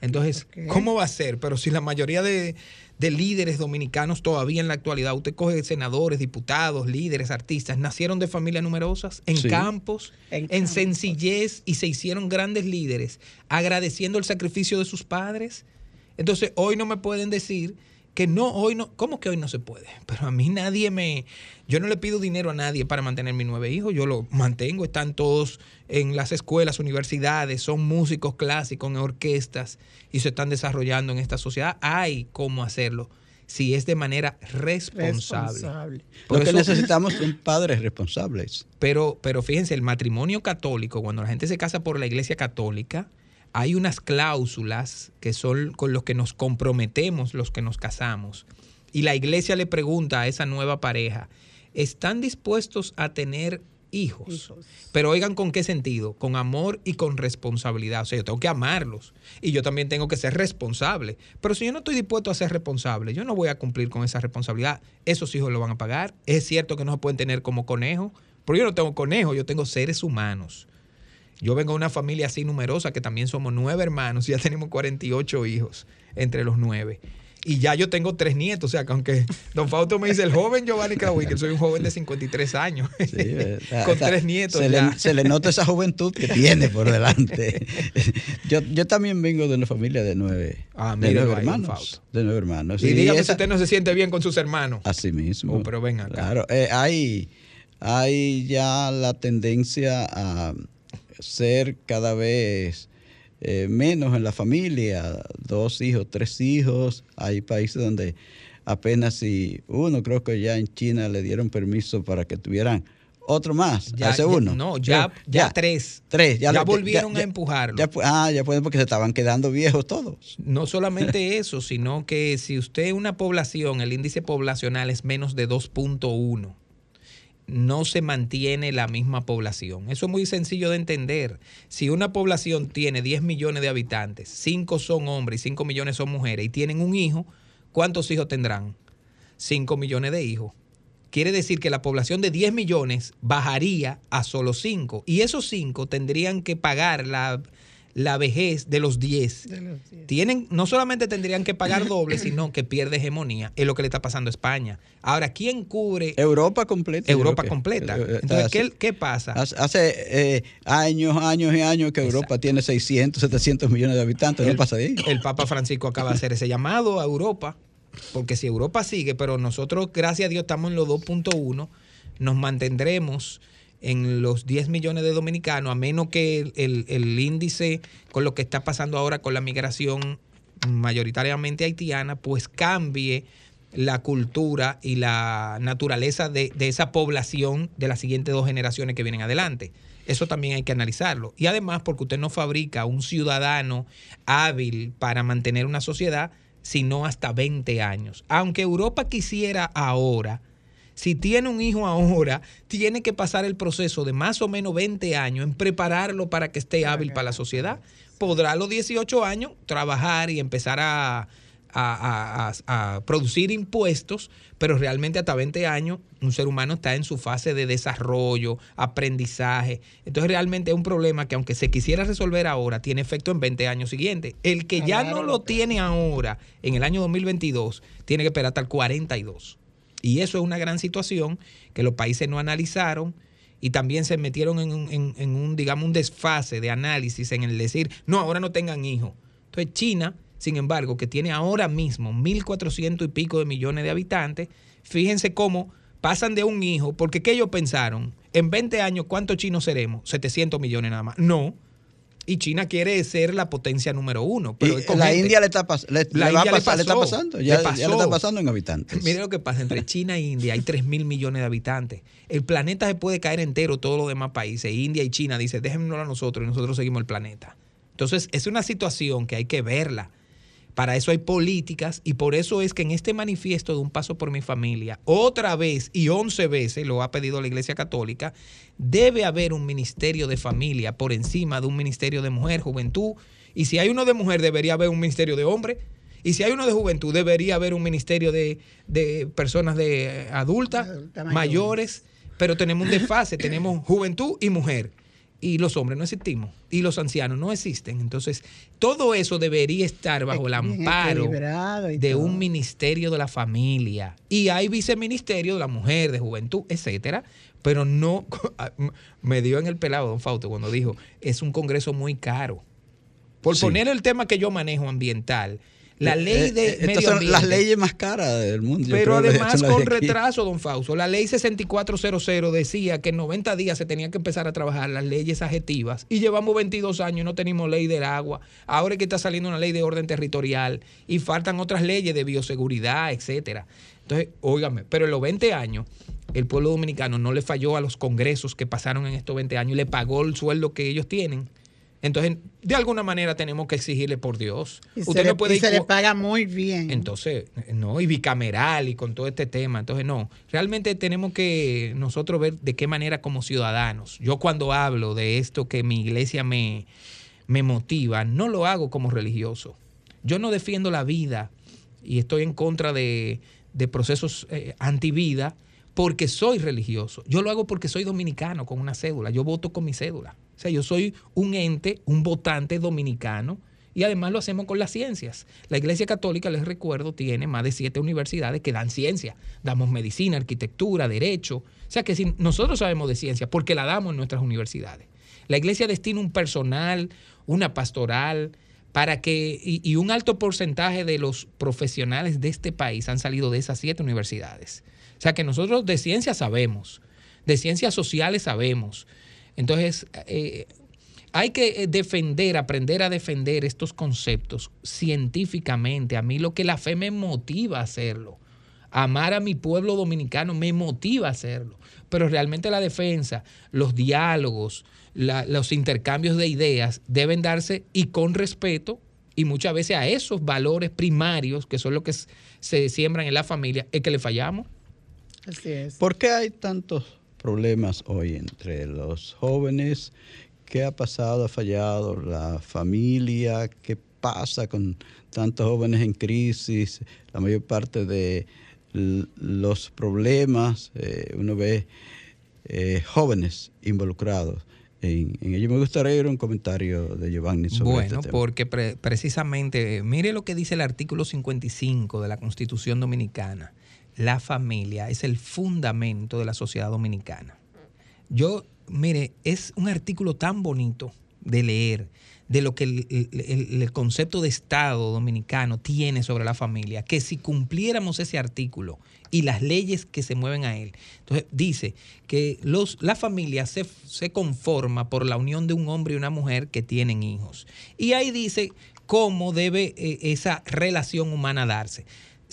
Entonces. ¿cómo va a ser? Pero si la mayoría de, de líderes dominicanos todavía en la actualidad, usted coge senadores, diputados, líderes, artistas, nacieron de familias numerosas, en Sí. campos, En en, campos. sencillez y se hicieron grandes líderes, agradeciendo el sacrificio de sus padres. Entonces, hoy no me pueden decir que no, hoy no, ¿cómo que hoy no se puede? Pero a mí nadie me, yo no le pido dinero a nadie para mantener mis nueve hijos, yo los mantengo, están todos en las escuelas, universidades, son músicos clásicos en orquestas y se están desarrollando en esta sociedad. Hay cómo hacerlo si es de manera responsable. Responsable. Por Lo que eso- necesitamos son padres responsables. pero, pero fíjense, el matrimonio católico, cuando la gente se casa por la iglesia católica, hay unas cláusulas que son con los que nos comprometemos los que nos casamos. Y la iglesia le pregunta a esa nueva pareja, ¿están dispuestos a tener hijos? Hijos. Pero oigan con qué sentido, con amor y con responsabilidad. O sea, yo tengo que amarlos y yo también tengo que ser responsable. Pero si yo no estoy dispuesto a ser responsable, yo no voy a cumplir con esa responsabilidad. Esos hijos lo van a pagar. Es cierto que no se pueden tener como conejo, pero yo no tengo conejo, yo tengo seres humanos. Yo vengo de una familia así numerosa que también somos nueve hermanos y ya tenemos 48 hijos entre los nueve. Y ya yo tengo tres nietos, o sea que aunque Don Fausto me dice el joven Giovanni que soy un joven de 53 años, Sí, eh, con tres nietos Se ya. le, se le nota esa juventud que tiene por delante. yo, yo también vengo de una familia de nueve, Ah, de nueve hermanos. De nueve hermanos. Y dígame si usted no se siente bien con sus hermanos. Así mismo. Oh, pero venga. Claro, eh, hay, hay ya la tendencia a ser cada vez eh, menos en la familia, dos hijos, tres hijos. Hay países donde apenas si uno, creo que ya en China le dieron permiso para que tuvieran otro más, Ya- hace ya- uno. no, ya- ya tres. Tres, ya, Ya volvieron a empujarlo. ya pu- ah, ya pueden porque se estaban quedando viejos todos. No solamente eso, sino que si usted una población, el índice poblacional es menos de 2.1, no se mantiene la misma población. Eso es muy sencillo de entender. Si una población tiene 10 millones de habitantes, 5 son hombres y 5 millones son mujeres y tienen un hijo, ¿cuántos hijos tendrán? 5 millones de hijos. Quiere decir que la población de 10 millones bajaría a solo 5. Y esos 5 tendrían que pagar la, la vejez de los 10. Tienen, no solamente tendrían que pagar doble, sino que pierde hegemonía. Es lo que le está pasando a España. Ahora, ¿quién cubre Europa completa. Europa completa? eh, eh, Entonces. ¿qué, qué pasa? Hace, hace, eh, años, años y años que Europa tiene 600, 700 millones de habitantes, no El- pasa de ahí. El Papa Francisco acaba de hacer ese llamado a Europa, porque si Europa sigue, pero nosotros, gracias a Dios, estamos en los 2.1, nos mantendremos en los 10 millones de dominicanos, a menos que el, el- índice con lo que está pasando ahora con la migración mayoritariamente haitiana, pues cambie la cultura y la naturaleza de, de esa población de las siguientes dos generaciones que vienen adelante. Eso también hay que analizarlo. Y además, porque usted no fabrica un ciudadano hábil para mantener una sociedad, sino hasta 20 años. Aunque Europa quisiera ahora, si tiene un hijo ahora, tiene que pasar el proceso de más o menos 20 años en prepararlo para que esté hábil para la sociedad. Podrá a los 18 años trabajar y empezar a, a- a- a- a producir impuestos, pero realmente hasta 20 años un ser humano está en su fase de desarrollo, aprendizaje. Entonces realmente es un problema que aunque se quisiera resolver ahora, tiene efecto en 20 años siguientes. El que ya no lo tiene ahora, en el año 2022, tiene que esperar hasta el 42. Y eso es una gran situación que los países no analizaron y también se metieron en un, en- un, digamos, un desfase de análisis en el decir, no, ahora no tengan hijos. Entonces China, sin embargo, que tiene ahora mismo 1.400 y pico de millones de habitantes, fíjense cómo pasan de un hijo, porque ¿qué ellos pensaron? En 20 años, ¿cuántos chinos seremos? 700 millones nada más. No. Y China quiere ser la potencia número uno. Pero Y la. India le está, pas- le- La le va a India le pasar- le está pasando, le ya, le está pasando en habitantes. Mire lo que pasa, entre China e India hay 3 mil millones de habitantes. El planeta se puede caer entero, todos los demás países. India y China dicen, déjenmelo a nosotros y nosotros seguimos el planeta. Entonces, es una situación que hay que verla. Para eso hay políticas y por eso es que en este manifiesto de Un Paso por mi Familia, otra vez y 11 veces lo ha pedido la Iglesia Católica, debe haber un ministerio de familia por encima de un ministerio de mujer, juventud. Y si hay uno de mujer, debería haber un ministerio de hombre. Y si hay uno de juventud, debería haber un ministerio de, de personas de eh, adultas, mayores. mayores. Pero tenemos un desfase, tenemos juventud y mujer. Y los hombres no existimos. Y los ancianos no existen. Entonces, todo eso debería estar bajo el amparo de un ministerio de la familia. Y hay viceministerio de la mujer, de juventud, etcétera. Pero no, me dio en el pelado, don Fausto, cuando dijo, es un congreso muy caro. Por Sí. poner el tema que yo manejo ambiental, la Eh, ley eh, de medio ambiente. las leyes más caras del mundo. Pero que además con retraso, don Fausto. La ley 6400 decía que en 90 días se tenía que empezar a trabajar las leyes adjetivas y llevamos 22 años y no tenemos ley del agua. Ahora es que está saliendo una ley de orden territorial y faltan otras leyes de bioseguridad, etcétera. Entonces, óigame, pero en los 20 años el pueblo dominicano no le falló a los congresos que pasaron en estos 20 años y le pagó el sueldo que ellos tienen. Entonces, de alguna manera tenemos que exigirle por Dios. Y se, Usted le, no puede y se le paga muy bien. entonces, no, y bicameral y con todo este tema. Entonces, no, realmente tenemos que nosotros ver de qué manera como ciudadanos. Yo cuando hablo de esto que mi iglesia me, me motiva, no lo hago como religioso. Yo no defiendo la vida y estoy en contra de, de procesos eh, antivida porque soy religioso. Yo lo hago porque soy dominicano con una cédula. Yo voto con mi cédula. O sea, yo soy un ente, un votante dominicano y además lo hacemos con las ciencias. La Iglesia Católica, les recuerdo, tiene más de siete universidades que dan ciencia. Damos medicina, arquitectura, derecho. O sea que si nosotros sabemos de ciencia, porque la damos en nuestras universidades. La Iglesia destina un personal, una pastoral, para que, y, y un alto porcentaje de los profesionales de este país han salido de esas siete universidades. O sea que nosotros de ciencias sabemos, de ciencias sociales sabemos. Entonces, eh, hay que eh, defender, aprender a defender estos conceptos científicamente. A mí lo que la fe me motiva a hacerlo. Amar a mi pueblo dominicano me motiva a hacerlo. Pero realmente la defensa, los diálogos, la- los intercambios de ideas deben darse y con respeto y muchas veces a esos valores primarios que son los que se siembran en la familia es que le fallamos. Así es. ¿Por qué hay tantos problemas hoy entre los jóvenes? ¿Qué ha pasado? ¿Ha fallado la familia? ¿Qué pasa con tantos jóvenes en crisis? La mayor parte de los problemas, eh, uno ve eh, jóvenes involucrados en, en ello. Me gustaría oír un comentario de Giovanni sobre Bueno, este tema. porque pre- precisamente, mire lo que dice el artículo 55 de la Constitución Dominicana. La familia es el fundamento de la sociedad dominicana. Yo, mire, es un artículo tan bonito de leer, de lo que el, concepto de Estado dominicano tiene sobre la familia, que si cumpliéramos ese artículo y las leyes que se mueven a él, entonces dice que los, la familia se, se conforma por la unión de un hombre y una mujer que tienen hijos. Y ahí dice cómo debe eh, esa relación humana darse.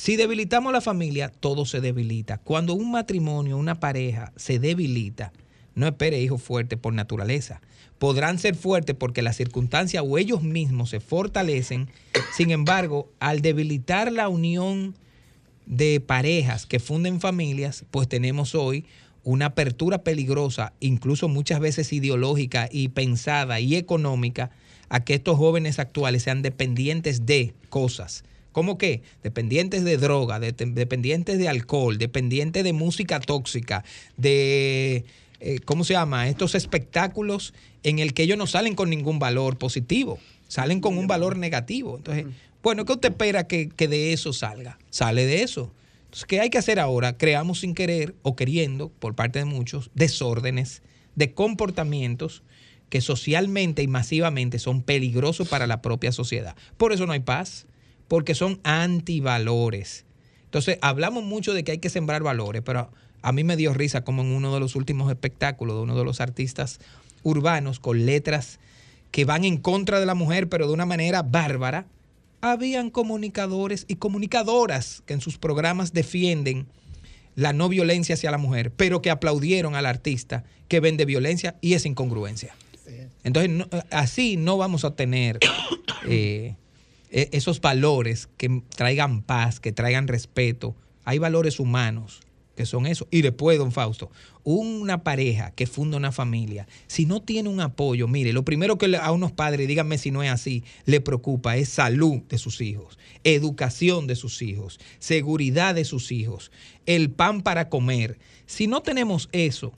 Si debilitamos la familia, todo se debilita. Cuando un matrimonio, una pareja se debilita, no espere hijos fuertes por naturaleza. Podrán ser fuertes porque las circunstancias o ellos mismos se fortalecen. Sin embargo, al debilitar la unión de parejas que funden familias, pues tenemos hoy una apertura peligrosa, incluso muchas veces ideológica y pensada y económica, a que estos jóvenes actuales sean dependientes de cosas. ¿Cómo qué? Dependientes de droga, de- dependientes de alcohol, dependientes de música tóxica, de, eh, ¿cómo se llama? Estos espectáculos en el que ellos no salen con ningún valor positivo, salen con un valor negativo. Entonces, bueno, ¿qué usted espera que, que de eso salga? Sale de eso. Entonces, ¿qué hay que hacer ahora? Creamos sin querer o queriendo, por parte de muchos, desórdenes de comportamientos que socialmente y masivamente son peligrosos para la propia sociedad. Por eso no hay paz, porque son antivalores. Entonces, hablamos mucho de que hay que sembrar valores, pero a mí me dio risa como en uno de los últimos espectáculos de uno de los artistas urbanos con letras que van en contra de la mujer, pero de una manera bárbara, habían comunicadores y comunicadoras que en sus programas defienden la no violencia hacia la mujer, pero que aplaudieron al artista que vende violencia y esa incongruencia. Entonces, no- así no vamos a obtener eh, esos valores que traigan paz, que traigan respeto. Hay valores humanos que son eso. Y después, don Fausto, una pareja que funda una familia, si no tiene un apoyo, mire, lo primero que a unos padres, díganme si no es así, le preocupa es salud de sus hijos, educación de sus hijos, seguridad de sus hijos, el pan para comer. Si no tenemos eso,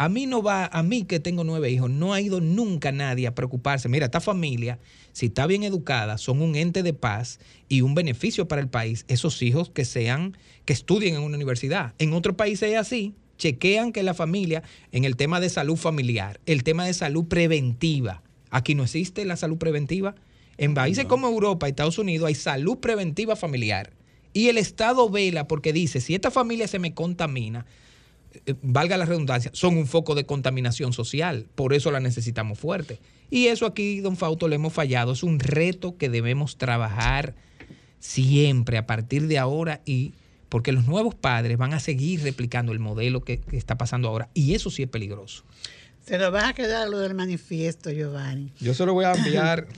a mí no va, a mí que tengo nueve hijos, no ha ido nunca nadie a preocuparse. Mira, esta familia, si está bien educada, son un ente de paz y un beneficio para el país. Esos hijos que sean, que estudien en una universidad. En otros países es así. Chequean que la familia, en el tema de salud familiar, el tema de salud preventiva. Aquí no existe la salud preventiva. En países como Europa y Estados Unidos hay salud preventiva familiar. Y el Estado vela porque dice, si esta familia se me contamina, valga la redundancia, son un foco de contaminación social. Por eso la necesitamos fuerte. Y eso aquí, don Fausto, le hemos fallado. Es un reto que debemos trabajar siempre a partir de ahora y porque los nuevos padres van a seguir replicando el modelo que, que está pasando ahora. Y eso sí es peligroso. Se nos va a quedar lo del manifiesto, Giovanni. Yo se lo voy a enviar.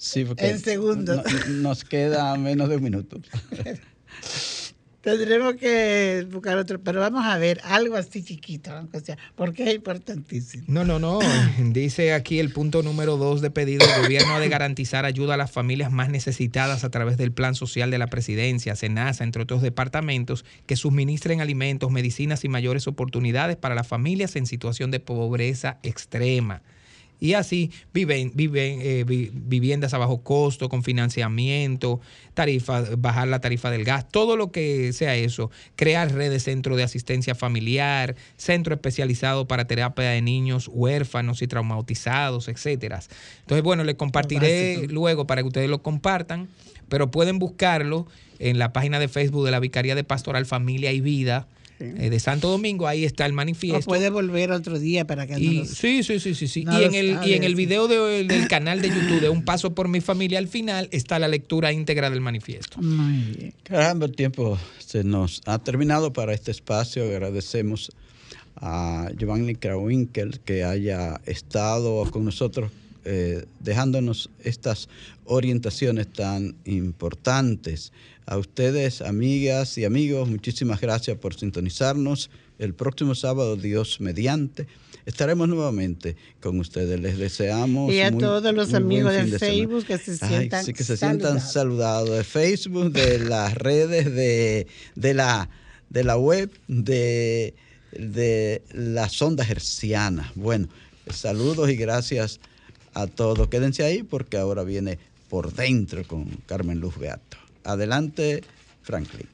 Sí, porque En segundos. no- nos queda menos de un minuto. Tendremos que buscar otro, pero vamos a ver algo así chiquito, aunque sea, porque es importantísimo. No, no, no. Dice aquí el punto número dos de pedido. El gobierno ha de garantizar ayuda a las familias más necesitadas a través del Plan Social de la Presidencia, SENASA, entre otros departamentos, que suministren alimentos, medicinas y mayores oportunidades para las familias en situación de pobreza extrema. Y así viven, viven eh, vi- viviendas a bajo costo, con financiamiento, tarifa, bajar la tarifa del gas, todo lo que sea eso, crear redes, centro de asistencia familiar, centro especializado para terapia de niños huérfanos y traumatizados, etcétera. Entonces, bueno, le compartiré Básico. luego para que ustedes lo compartan, pero pueden buscarlo en la página de Facebook de la Vicaría de Pastoral Familia y Vida eh, de Santo Domingo, ahí está el O manifiesto. puede volver otro día para que Y, sí, sí, sí, sí, sí. no y, en el, y en el video de- del canal de YouTube de Un Paso por mi familia, al final está la lectura íntegra del manifiesto. Muy bien. Caramba, el tiempo se nos ha terminado para este espacio. Agradecemos a Giovanni Krawinkel que haya estado con nosotros eh, dejándonos estas orientaciones tan importantes. A ustedes, amigas y amigos, muchísimas gracias por sintonizarnos. El próximo sábado, Dios mediante, estaremos nuevamente con ustedes. Les deseamos. Y a muy- todos los amigos de semana. Facebook que se Ay, sientan sí, que se sientan saludados. saludados de Facebook, de las redes, de, de la, de la web, de, de las ondas hercianas. Bueno, saludos y gracias a todos. Quédense ahí porque ahora viene por dentro con Carmen Luz Beato. Adelante, Franklin.